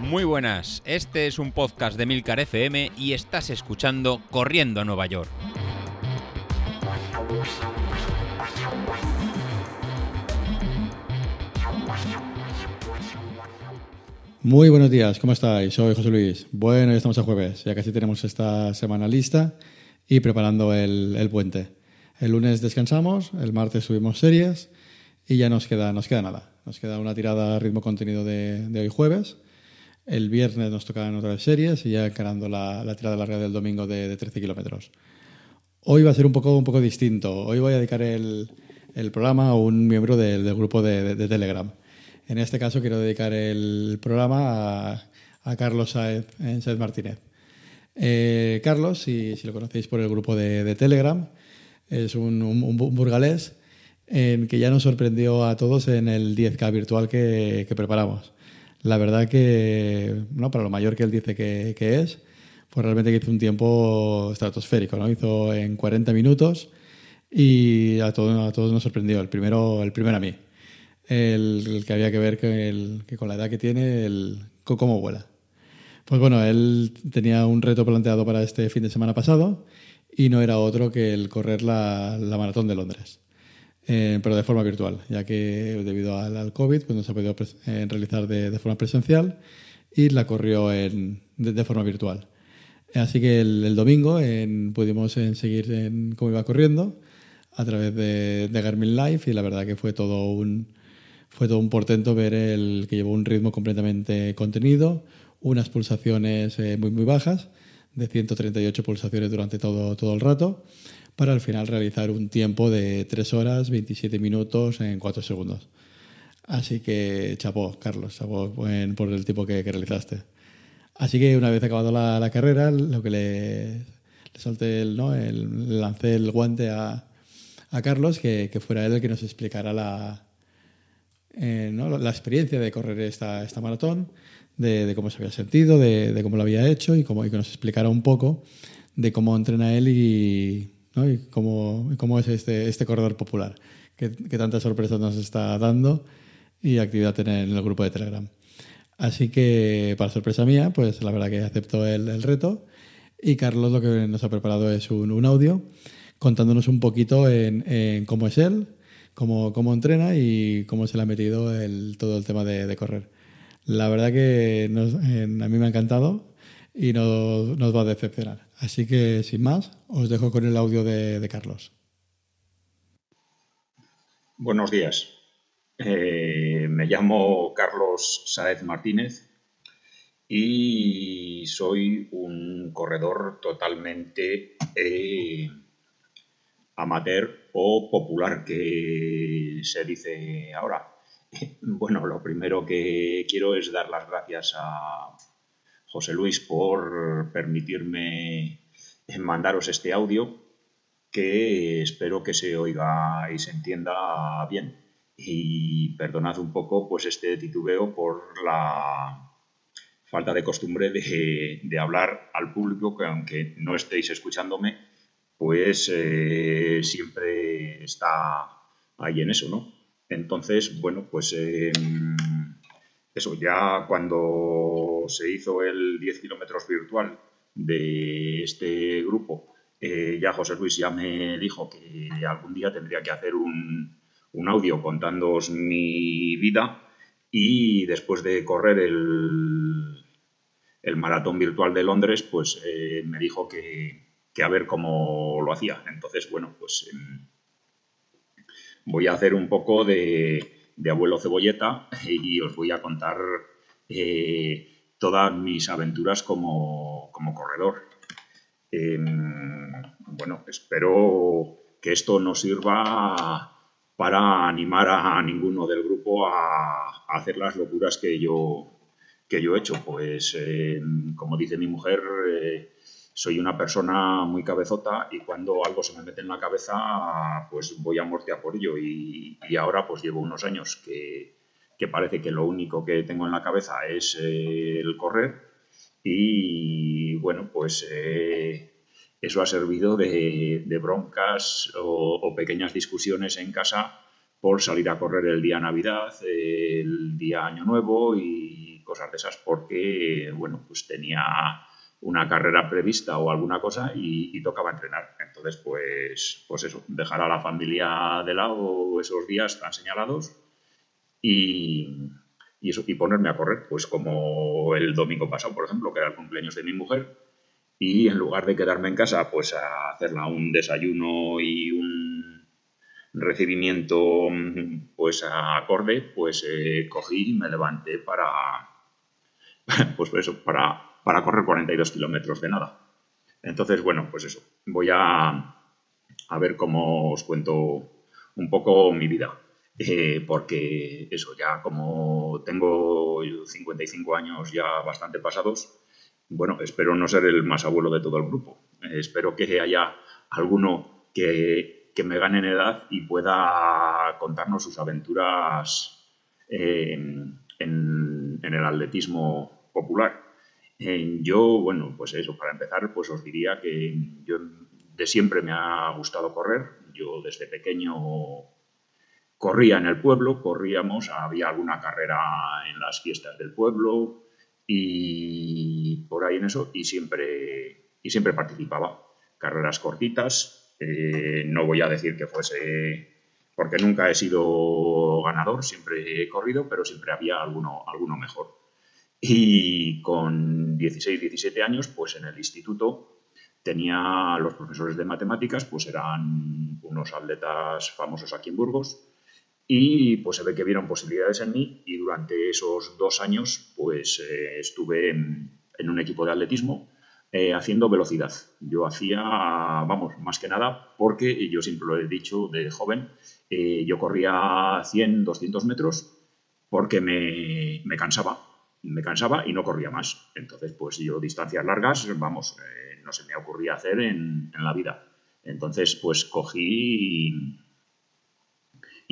Muy buenas, este es un podcast de Milcar FM y estás escuchando Corriendo a Nueva York. Muy buenos días, ¿cómo estáis? Soy José Luis. Bueno, ya estamos a jueves, ya casi tenemos esta semana lista y preparando el, el puente. El lunes descansamos, el martes subimos series y ya nos queda, nos queda nada. Nos queda una tirada a ritmo contenido de, hoy jueves. El viernes nos tocarán otras series y ya encarando la, la tirada larga del domingo de, de 13 kilómetros. Hoy va a ser un poco, un poco distinto. Hoy voy a dedicar el, el programa a un miembro del, del grupo de, Telegram. En este caso quiero dedicar el programa a, Carlos Saez, Martínez. Eh, Carlos, si, lo conocéis por el grupo de, Telegram, es un, un, burgalés en que ya nos sorprendió a todos en el 10K virtual que, que preparamos. La verdad que, no, para lo mayor que él dice que, que es, pues realmente hizo un tiempo estratosférico, ¿no? Hizo en 40 minutos y a todos, a todos nos sorprendió. El primero, el primero a mí el, que había que ver que, con la edad que tiene, el, cómo vuela. Pues bueno, él tenía un reto planteado para este fin de semana pasado y no era otro que el correr la, la maratón de Londres, eh, pero de forma virtual, ya que debido al, al COVID pues no se ha podido eh, realizar de, de, forma presencial y la corrió en, de, de, forma virtual. Así que el, el domingo en, pudimos en seguir en cómo iba corriendo a través de, de Garmin Live y la verdad que fue todo un, fue todo un portento ver el que llevó un ritmo completamente contenido, unas pulsaciones eh, muy, muy bajas, de 138 pulsaciones durante todo, todo el rato, para al final realizar un tiempo de 3 horas, 27 minutos en 4 segundos. Así que chapó, Carlos, chapó por el tiempo que, realizaste. Así que una vez acabado la, carrera, lo que le, le solté el, ¿no? el, lancé el guante a, Carlos, que, fuera él el que nos explicara la, eh, la experiencia de correr esta, esta maratón, de, de, cómo se había sentido, de, de, cómo lo había hecho y, cómo, y que nos explicara un poco de cómo entrena él y, ¿no? y, cómo, cómo, es este, este corredor popular, que, que, tantas sorpresas nos está dando y actividad en el, en el, grupo de Telegram. Así que, para sorpresa mía, pues la verdad que aceptó el, el reto y Carlos lo que nos ha preparado es un, un audio contándonos un poquito en, en cómo es él, cómo, cómo entrena y cómo se le ha metido el, todo el tema de, de correr. La verdad que nos, eh, a mí me ha encantado y no, nos va a decepcionar. Así que, sin más, os dejo con el audio de, Carlos. Buenos días. Eh, me llamo Carlos Saez Martínez y soy un corredor totalmente eh, amateur o popular que se dice ahora. Bueno, lo primero que quiero es dar las gracias a José Luis por permitirme mandaros este audio que espero que se oiga y se entienda bien. Y perdonad un poco pues este titubeo por la falta de costumbre de, de hablar al público que aunque no estéis escuchándome, pues eh, siempre está ahí en eso, ¿no? Entonces, bueno, pues eh, eso, ya cuando se hizo el 10 kilómetros virtual de este grupo, eh, ya José Luis ya me dijo que algún día tendría que hacer un, un audio contándoos mi vida y después de correr el, el maratón virtual de Londres, pues eh, me dijo que, que a ver cómo lo hacía. Entonces, bueno, pues eh, voy a hacer un poco de, de, abuelo cebolleta y os voy a contar eh, todas mis aventuras como, como corredor. Eh, bueno, espero que esto no sirva para animar a ninguno del grupo a, hacer las locuras que yo, que yo he hecho. Pues, eh, como dice mi mujer, eh, soy una persona muy cabezota y cuando algo se me mete en la cabeza, pues voy a muerte a por ello. Y, y ahora pues llevo unos años que, que, parece que lo único que tengo en la cabeza es eh, el correr. Y bueno, pues eh, eso ha servido de, broncas o, pequeñas discusiones en casa por salir a correr el día Navidad, el día Año Nuevo y cosas de esas, porque, bueno, pues tenía una carrera prevista o alguna cosa y, tocaba entrenar. Entonces, pues, pues eso, dejar a la familia de lado esos días tan señalados y, eso, y ponerme a correr, pues como el domingo pasado, por ejemplo, que era el cumpleaños de mi mujer, y en lugar de quedarme en casa, pues a hacerla un desayuno y un recibimiento pues acorde, pues eh, cogí y me levanté para, pues eso, para, para correr 42 kilómetros de nada. Entonces, bueno, pues eso, voy a, a ver cómo os cuento un poco mi vida. Eh, porque eso, ya como tengo 55 años ya bastante pasados, bueno, espero no ser el más abuelo de todo el grupo. Eh, espero que haya alguno que, que, me gane en edad y pueda contarnos sus aventuras en, en, el atletismo popular. Eh, yo, bueno, pues eso, para empezar, pues os diría que yo de siempre me ha gustado correr. Yo desde pequeño corría en el pueblo, corríamos, había alguna carrera en las fiestas del pueblo y por ahí en eso y siempre, y siempre participaba. Carreras cortitas, eh, no voy a decir que fuese, porque nunca he sido ganador, siempre he corrido, pero siempre había alguno, alguno mejor. Y con 16, 17 años, pues en el instituto tenía los profesores de matemáticas, pues eran unos atletas famosos aquí en Burgos, y pues se ve que vieron posibilidades en mí y durante esos dos años pues eh, estuve en, un equipo de atletismo eh, haciendo velocidad. Yo hacía, vamos, más que nada porque yo siempre lo he dicho de joven, eh, yo corría 100, 200 metros porque me, me, cansaba, me cansaba y no corría más. Entonces pues yo distancias largas, vamos, no se me ocurría hacer en, en la vida. Entonces pues cogí y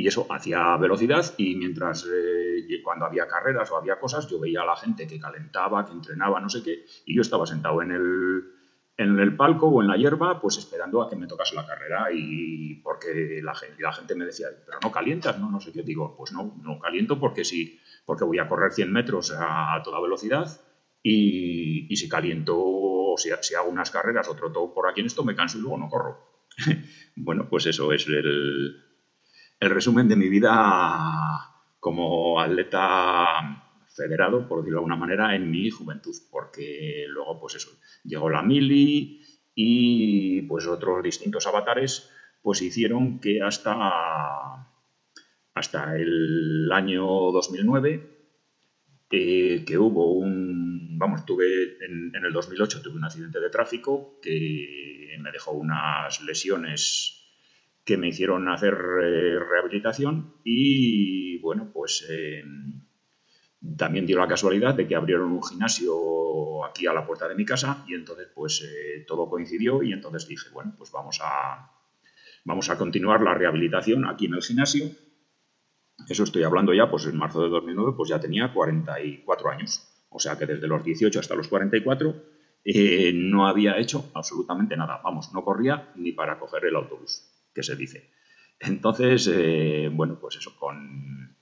eso hacía velocidad y mientras eh, cuando había carreras o había cosas, yo veía a la gente que calentaba, que entrenaba, no sé qué, y yo estaba sentado en el, en el palco o en la hierba, pues esperando a que me tocase la carrera y porque la gente, la gente me decía, pero no calientas, no, no sé qué, digo, pues no, no caliento porque sí, porque voy a correr 100 metros a, toda velocidad y, y si caliento o si, si, hago unas carreras o troto por aquí en esto, me canso y luego no corro. bueno, pues eso es el, el resumen de mi vida como atleta federado, por decirlo de alguna manera, en mi juventud, porque luego, pues eso, llegó la mili y pues otros distintos avatares, pues hicieron que hasta, hasta el año 2009, eh, que hubo un, vamos, tuve en, en el 2008 tuve un accidente de tráfico que me dejó unas lesiones que me hicieron hacer eh, rehabilitación y bueno, pues eh, también dio la casualidad de que abrieron un gimnasio aquí a la puerta de mi casa y entonces pues eh, todo coincidió y entonces dije, bueno, pues vamos a, vamos a continuar la rehabilitación aquí en el gimnasio. Eso estoy hablando ya, pues en marzo de 2009 pues ya tenía 44 años, o sea que desde los 18 hasta los 44 no había hecho absolutamente nada, vamos, no corría ni para coger el autobús que se dice. Entonces, eh, bueno, pues eso, con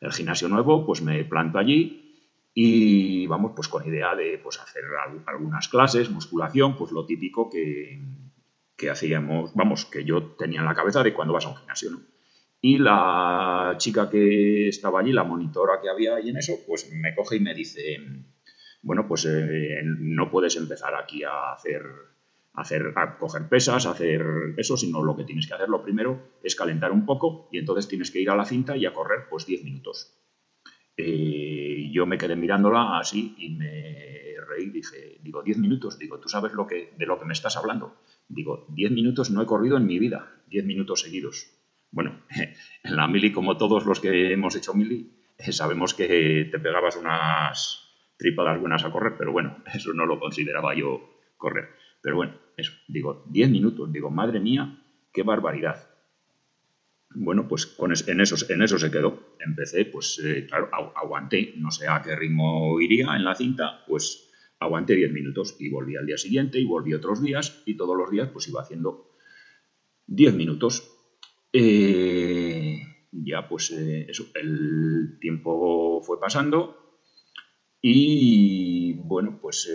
el gimnasio nuevo, pues me planto allí y vamos, pues con idea de pues, hacer algunas clases, musculación, pues lo típico que, que hacíamos, vamos, que yo tenía en la cabeza de cuando vas a un gimnasio, ¿no? Y la chica que estaba allí, la monitora que había ahí en eso, pues me coge y me dice, bueno, pues eh, no puedes empezar aquí a hacer hacer, a coger pesas, hacer eso, sino lo que tienes que hacer lo primero es calentar un poco y entonces tienes que ir a la cinta y a correr pues 10 minutos. Eh, yo me quedé mirándola así y me reí, dije, digo, 10 minutos, digo, ¿tú sabes lo que, de lo que me estás hablando? Digo, 10 minutos no he corrido en mi vida, 10 minutos seguidos. Bueno, en la mili, como todos los que hemos hecho mili, eh, sabemos que te pegabas unas tripadas buenas a correr, pero bueno, eso no lo consideraba yo correr. Pero bueno, eso, digo, 10 minutos, digo, madre mía, qué barbaridad. Bueno, pues en, eso, en eso se quedó. Empecé, pues eh, claro, aguanté, no sé a qué ritmo iría en la cinta, pues aguanté 10 minutos y volví al día siguiente y volví otros días y todos los días pues iba haciendo 10 minutos. Eh, ya pues eh, eso, el tiempo fue pasando y bueno, pues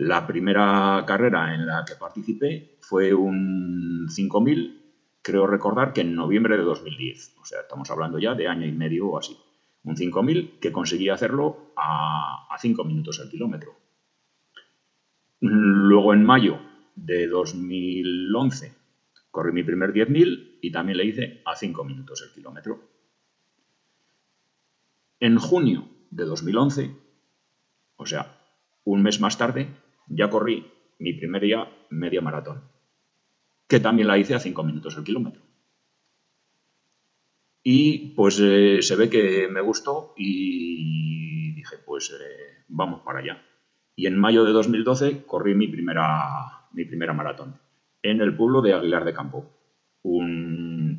la primera carrera en la que participé fue un 5000, creo recordar que en noviembre de 2010, o sea, estamos hablando ya de año y medio o así. Un 5000 que conseguí hacerlo a, a 5 minutos el kilómetro. Luego en mayo de 2011 corrí mi primer 10.000 y también le hice a 5 minutos el kilómetro. En junio de 2011, o sea, un mes más tarde, ya corrí mi primer día media maratón, que también la hice a 5 minutos el kilómetro. Y pues eh, se ve que me gustó y dije, pues eh, vamos para allá y en mayo de 2012 corrí mi primera, mi primera maratón en el pueblo de Aguilar de Campo.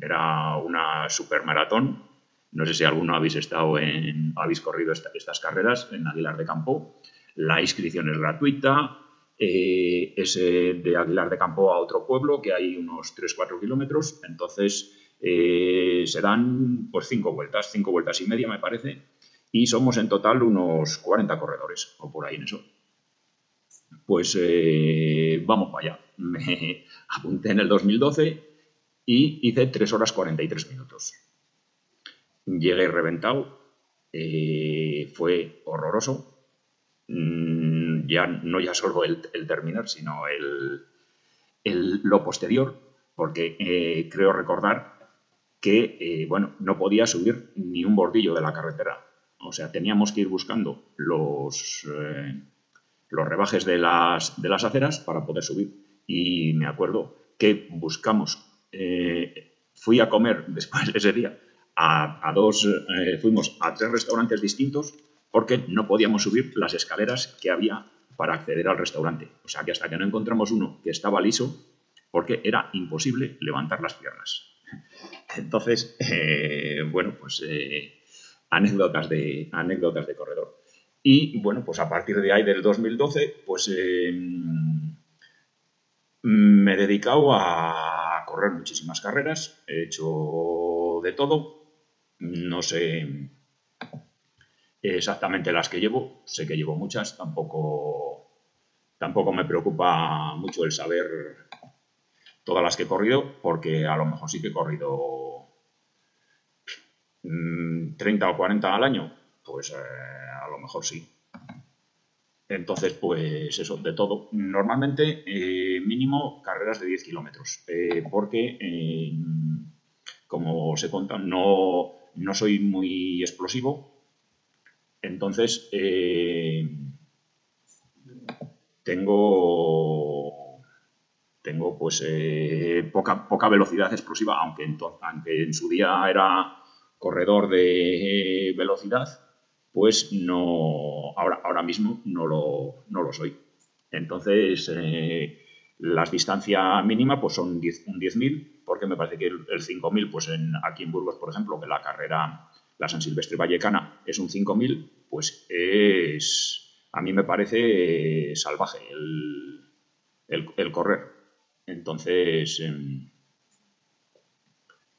era una supermaratón. No sé si alguno habéis estado en, habéis corrido estas carreras en Aguilar de Campo. La inscripción es gratuita. Eh, es de Aguilar de Campo a otro pueblo que hay unos 3-4 kilómetros. Entonces eh, se dan pues cinco vueltas, cinco vueltas y media me parece. Y somos en total unos 40 corredores o por ahí en eso pues eh, vamos para allá. Me apunté en el 2012 y hice 3 horas 43 minutos. Llegué reventado, eh, fue horroroso. Mm, ya no ya solo el, terminar, sino el, lo posterior, porque eh, creo recordar que bueno, no podía subir ni un bordillo de la carretera. O sea, teníamos que ir buscando los, los rebajes de las, de las aceras para poder subir. Y me acuerdo que buscamos, eh, fui a comer después de ese día a, dos, eh, fuimos a tres restaurantes distintos porque no podíamos subir las escaleras que había para acceder al restaurante. O sea que hasta que no encontramos uno que estaba liso, porque era imposible levantar las piernas. Entonces, eh, bueno, pues anécdotas, de, anécdotas de corredor. Y bueno, pues a partir de ahí del 2012, pues eh, me he dedicado a correr muchísimas carreras, he hecho de todo, no sé exactamente las que llevo, sé que llevo muchas, tampoco, tampoco me preocupa mucho el saber todas las que he corrido, porque a lo mejor sí que he corrido 30 mm, o 40 al año, pues eh, a lo mejor sí. Entonces, pues eso, de todo. Normalmente, eh, mínimo carreras de 10 kilómetros, eh, porque, como se cuenta, no, no, soy muy explosivo. Entonces, tengo, tengo pues poca, poca velocidad explosiva, aunque aunque en su día era corredor de velocidad, pues no, ahora, ahora mismo no lo, no lo soy. Entonces, eh, las distancias mínimas pues son 10, un 10.000, porque me parece que el, 5.000, pues en, aquí en Burgos, por ejemplo, que la carrera, la San Silvestre Vallecana, es un 5.000, pues es, a mí me parece salvaje el, el, correr. Entonces, em,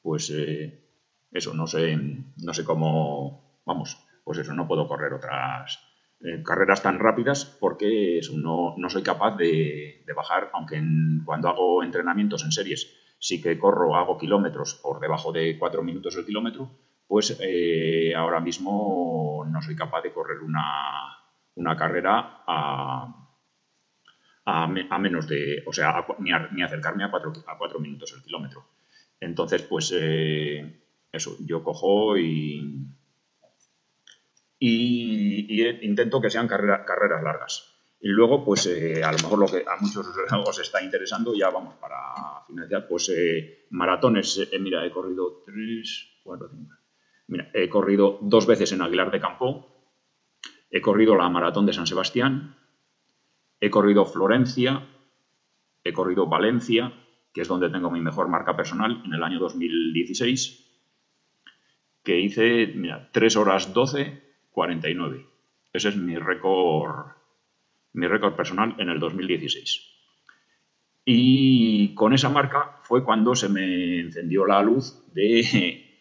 pues eh, eso, no sé, no sé cómo, vamos, pues eso, no puedo correr otras eh, carreras tan rápidas porque eso, no, no soy capaz de, bajar, aunque cuando hago entrenamientos en series sí que corro, hago kilómetros por debajo de 4 minutos el kilómetro, pues eh, ahora mismo no soy capaz de correr una, carrera a, a, menos de, o sea, ni, acercarme a 4 a cuatro minutos el kilómetro. Entonces, pues eh, eso, yo cojo y, y, intento que sean carreras largas. Y luego, pues eh, a lo mejor lo que a muchos os está interesando, ya vamos para finalizar, pues maratones. Mira, he corrido tres, cuatro, cinco. He corrido dos veces en Aguilar de Campo, he corrido la maratón de San Sebastián, he corrido Florencia, he corrido Valencia, que es donde tengo mi mejor marca personal en el año 2016, que hice, mira, 3 horas 12 49. Ese es mi récord, mi récord personal en el 2016. Y con esa marca fue cuando se me encendió la luz de,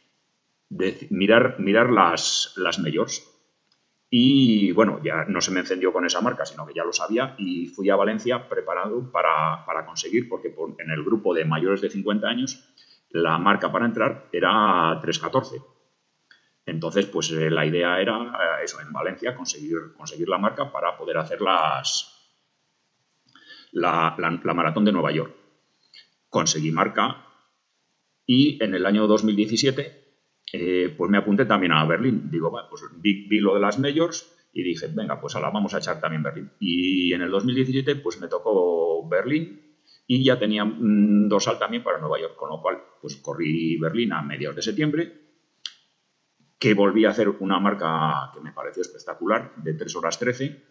mirar, mirar las, las. Y bueno, ya no se me encendió con esa marca, sino que ya lo sabía y fui a Valencia preparado para, para conseguir, porque en el grupo de mayores de 50 años la marca para entrar era 314. Entonces, pues eh, la idea era eh, eso, en Valencia, conseguir, conseguir la marca para poder hacer las, la, la, maratón de Nueva York. Conseguí marca y en el año 2017 eh, pues me apunté también a Berlín. Digo, bueno, pues vi, lo de las majors y dije, venga, pues ahora vamos a echar también Berlín. Y en el 2017 pues me tocó Berlín y ya tenía un dorsal también para Nueva York, con lo cual pues corrí Berlín a mediados de septiembre, que volví a hacer una marca que me pareció espectacular, de 3 horas 13,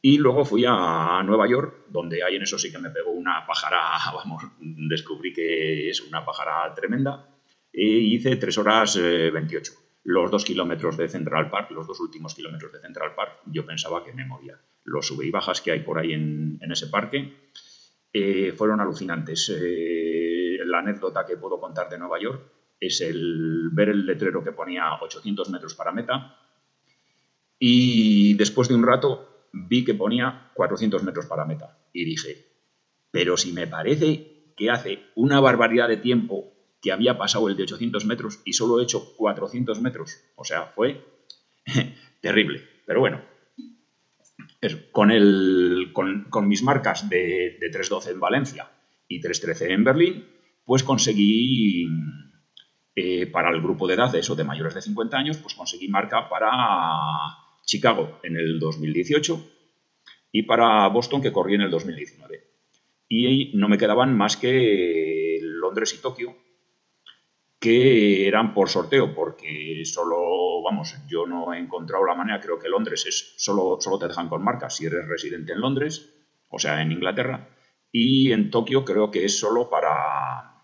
y luego fui a Nueva York, donde ahí en eso sí que me pegó una pájara, vamos, descubrí que es una pájara tremenda, hice 3 horas 28. Eh, los dos kilómetros de Central Park, los dos últimos kilómetros de Central Park, yo pensaba que me moría. Los sube y bajas que hay por ahí en, ese parque eh, fueron alucinantes. Eh, la anécdota que puedo contar de Nueva York es el ver el letrero que ponía 800 metros para meta y después de un rato vi que ponía 400 metros para meta y dije, pero si me parece que hace una barbaridad de tiempo que había pasado el de 800 metros y solo he hecho 400 metros. O sea, fue terrible. Pero bueno, con, mis marcas de, de 3.12 en Valencia y 3.13 en Berlín, pues conseguí, eh, para el grupo de edad de eso, de mayores de 50 años, pues conseguí marca para Chicago en el 2018 y para Boston que corrí en el 2019. Y no me quedaban más que Londres y Tokio, que eran por sorteo, porque solo, vamos, yo no he encontrado la manera, creo que Londres es, solo, solo te dejan con marca. Si eres residente en Londres, o sea, en Inglaterra, y en Tokio creo que es solo para,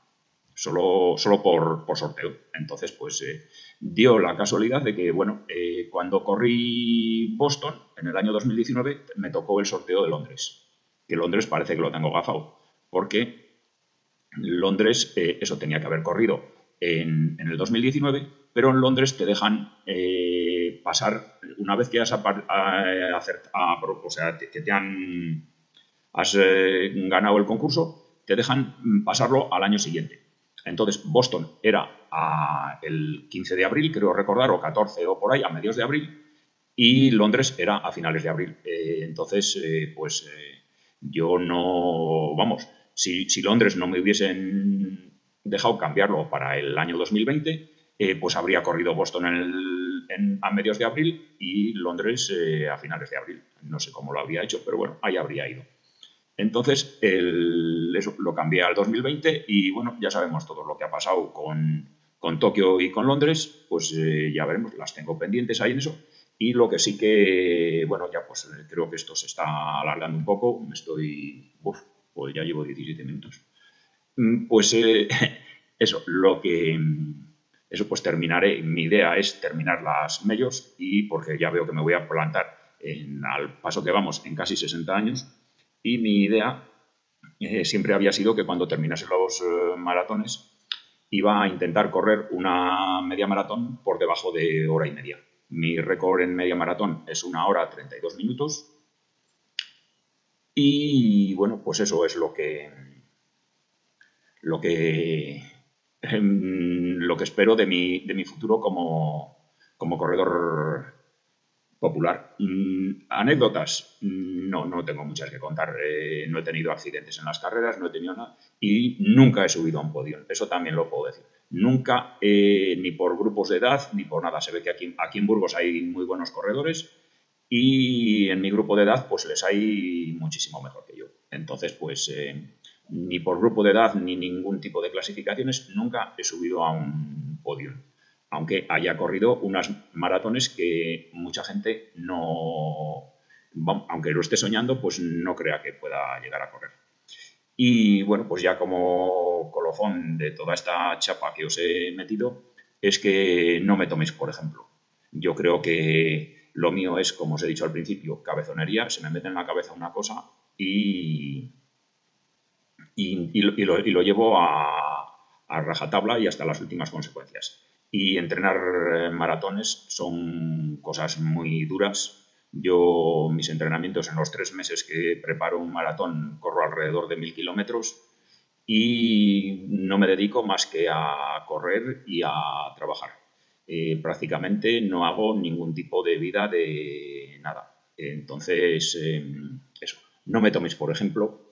solo, solo por, por sorteo. Entonces, pues eh, dio la casualidad de que, bueno, eh, cuando corrí Boston en el año 2019, me tocó el sorteo de Londres, que Londres parece que lo tengo gafado, porque Londres, eh, eso tenía que haber corrido en, el 2019, pero en Londres te dejan eh, pasar, una vez que has, a, o sea, que te han, has eh, ganado el concurso, te dejan pasarlo al año siguiente. Entonces, Boston era el 15 de abril, creo recordar, o 14 o por ahí, a mediados de abril, y Londres era a finales de abril. Eh, entonces, pues yo no, vamos, si, Londres no me hubiesen dejado cambiarlo para el año 2020, eh, pues habría corrido Boston en a mediados de abril y Londres eh, a finales de abril. No sé cómo lo habría hecho, pero bueno, ahí habría ido. Entonces, eso lo cambié al 2020 y bueno, ya sabemos todo lo que ha pasado con, con Tokio y con Londres, pues eh, ya veremos, las tengo pendientes ahí en eso. Y lo que sí que, bueno, ya pues creo que esto se está alargando un poco, me estoy, uf, pues ya llevo 17 minutos. Mm, pues eh, eso, lo que... Eso pues terminaré, mi idea es terminar las medios y porque ya veo que me voy a plantar al paso que vamos en casi 60 años y mi idea eh, siempre había sido que cuando terminase los eh, maratones iba a intentar correr una media maratón por debajo de hora y media. Mi récord en media maratón es una hora 32 minutos y bueno, pues eso es lo que, lo que, em, lo que espero de mi, de mi futuro como, corredor popular. Mm, anécdotas, no, no tengo muchas que contar. Eh, no he tenido accidentes en las carreras, no he tenido nada y nunca he subido a un podio. Eso también lo puedo decir. Nunca, eh, ni por grupos de edad, ni por nada. Se ve que aquí, aquí en Burgos hay muy buenos corredores y en mi grupo de edad pues les hay muchísimo mejor que yo. Entonces, pues eh, ni por grupo de edad ni ningún tipo de clasificaciones, nunca he subido a un podio. Aunque haya corrido unas maratones que mucha gente no, aunque lo esté soñando, pues no crea que pueda llegar a correr. Y bueno, pues ya como colofón de toda esta chapa que os he metido, es que no me toméis por ejemplo. Yo creo que lo mío es, como os he dicho al principio, cabezonería, se me mete en la cabeza una cosa y, y, lo, llevo a, a rajatabla y hasta las últimas consecuencias. Y entrenar eh, maratones son cosas muy duras. Yo, mis entrenamientos en los tres meses que preparo un maratón, corro alrededor de mil kilómetros y no me dedico más que a correr y a trabajar. Eh, prácticamente no hago ningún tipo de vida de nada. Entonces, em, eso, no me toméis por ejemplo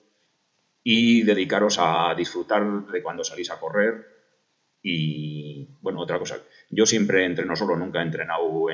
y dedicaros a disfrutar de cuando salís a correr. Y bueno, otra cosa, yo siempre entreno solo, nunca he entrenado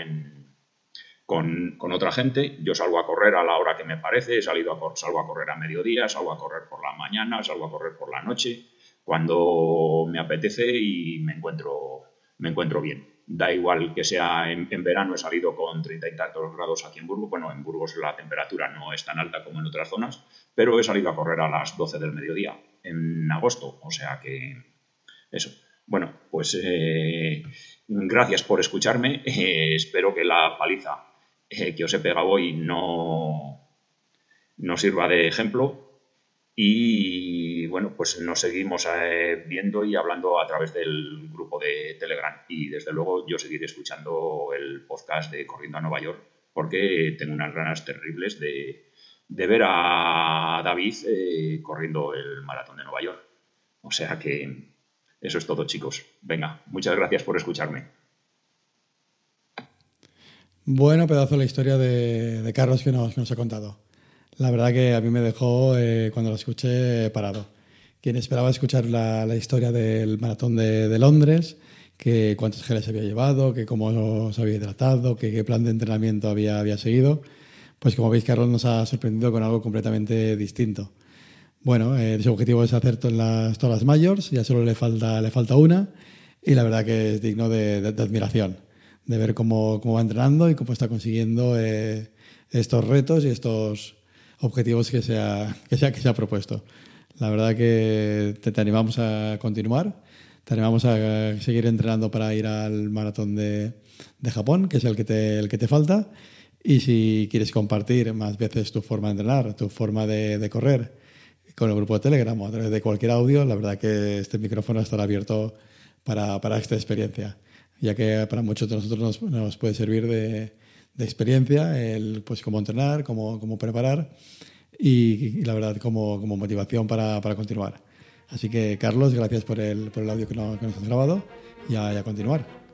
con, otra gente. Yo salgo a correr a la hora que me parece, he salido a, salgo a correr a mediodía, salgo a correr por la mañana, salgo a correr por la noche, cuando me apetece y me encuentro, me encuentro bien da igual que sea en, verano, he salido con treinta y tantos grados aquí en Burgos, bueno, en Burgos la temperatura no es tan alta como en otras zonas, pero he salido a correr a las 12 del mediodía en agosto, o sea que eso. Bueno, pues eh, gracias por escucharme, eh, espero que la paliza eh, que os he pegado hoy no, no sirva de ejemplo y bueno, pues nos seguimos eh, viendo y hablando a través del grupo de Telegram. Y desde luego yo seguiré escuchando el podcast de Corriendo a Nueva York porque tengo unas ganas terribles de, ver a David eh, corriendo el maratón de Nueva York. O sea que eso es todo, chicos. Venga, muchas gracias por escucharme. Bueno, pedazo de la historia de, Carlos que nos, que nos ha contado. La verdad que a mí me dejó, eh, cuando lo escuché, parado. Quien esperaba escuchar la, historia del maratón de, Londres, que cuántos geles había llevado, que cómo se había hidratado, que qué plan de entrenamiento había, había seguido, pues como veis, Carlos nos ha sorprendido con algo completamente distinto. Bueno, eh, su objetivo es hacer todas las, todas las mayors, ya solo le falta, le falta una, y la verdad que es digno de, admiración, de ver cómo, cómo, va entrenando y cómo está consiguiendo eh, estos retos y estos, objetivos que se ha, que se que se ha propuesto. La verdad que te, animamos a continuar, te animamos a seguir entrenando para ir al maratón de, de Japón, que es el que, te, el que te falta. Y si quieres compartir más veces tu forma de entrenar, tu forma de, de correr con el grupo de Telegram o a través de cualquier audio, la verdad que este micrófono estará abierto para, para esta experiencia, ya que para muchos de nosotros nos, nos puede servir de, de experiencia, el, pues cómo entrenar, cómo, cómo preparar y, la verdad como, como motivación para, para, continuar. Así que Carlos, gracias por el, por el audio que, nos has grabado y a continuar.